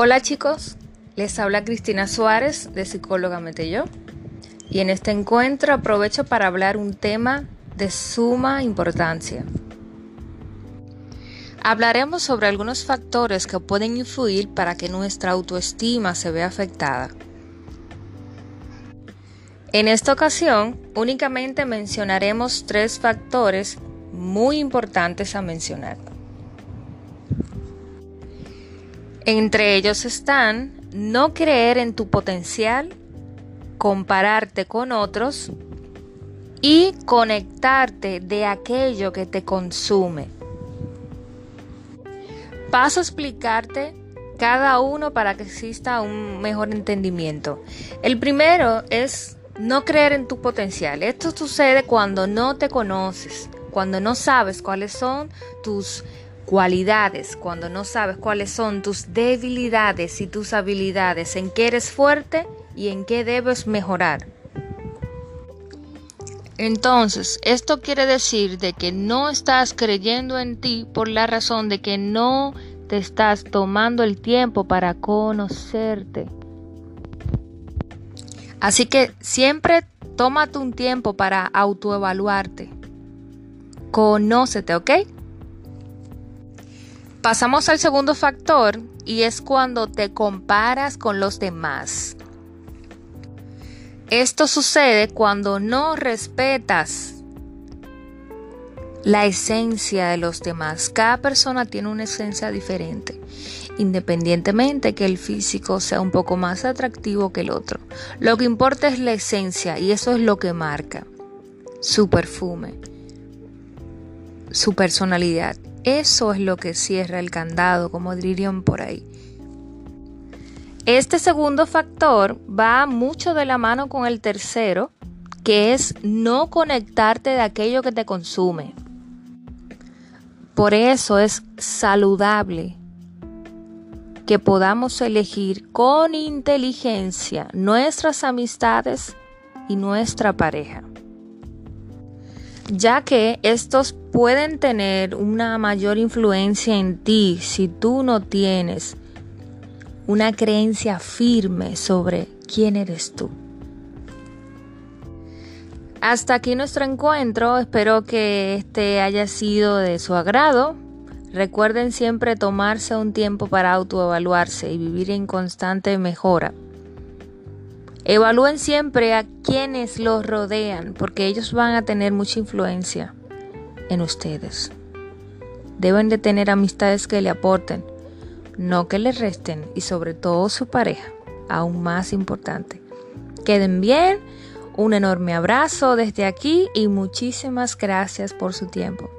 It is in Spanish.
Hola chicos, les habla Cristina Suárez de Psicóloga Yo y en este encuentro aprovecho para hablar un tema de suma importancia. Hablaremos sobre algunos factores que pueden influir para que nuestra autoestima se vea afectada. En esta ocasión únicamente mencionaremos tres factores muy importantes a mencionar. Entre ellos están no creer en tu potencial, compararte con otros y conectarte de aquello que te consume. Paso a explicarte cada uno para que exista un mejor entendimiento. El primero es no creer en tu potencial. Esto sucede cuando no te conoces, cuando no sabes cuáles son tus cualidades, cuando no sabes cuáles son tus debilidades y tus habilidades, en qué eres fuerte y en qué debes mejorar. Entonces, esto quiere decir de que no estás creyendo en ti por la razón de que no te estás tomando el tiempo para conocerte. Así que siempre tómate un tiempo para autoevaluarte. Conócete, ¿ok? Pasamos al segundo factor y es cuando te comparas con los demás. Esto sucede cuando no respetas la esencia de los demás. Cada persona tiene una esencia diferente, independientemente que el físico sea un poco más atractivo que el otro. Lo que importa es la esencia y eso es lo que marca su perfume, su personalidad. Eso es lo que cierra el candado, como dirían por ahí. Este segundo factor va mucho de la mano con el tercero, que es no conectarte de aquello que te consume. Por eso es saludable que podamos elegir con inteligencia nuestras amistades y nuestra pareja ya que estos pueden tener una mayor influencia en ti si tú no tienes una creencia firme sobre quién eres tú. Hasta aquí nuestro encuentro, espero que este haya sido de su agrado. Recuerden siempre tomarse un tiempo para autoevaluarse y vivir en constante mejora. Evalúen siempre a quienes los rodean, porque ellos van a tener mucha influencia en ustedes. Deben de tener amistades que le aporten, no que le resten, y sobre todo su pareja, aún más importante. Queden bien, un enorme abrazo desde aquí y muchísimas gracias por su tiempo.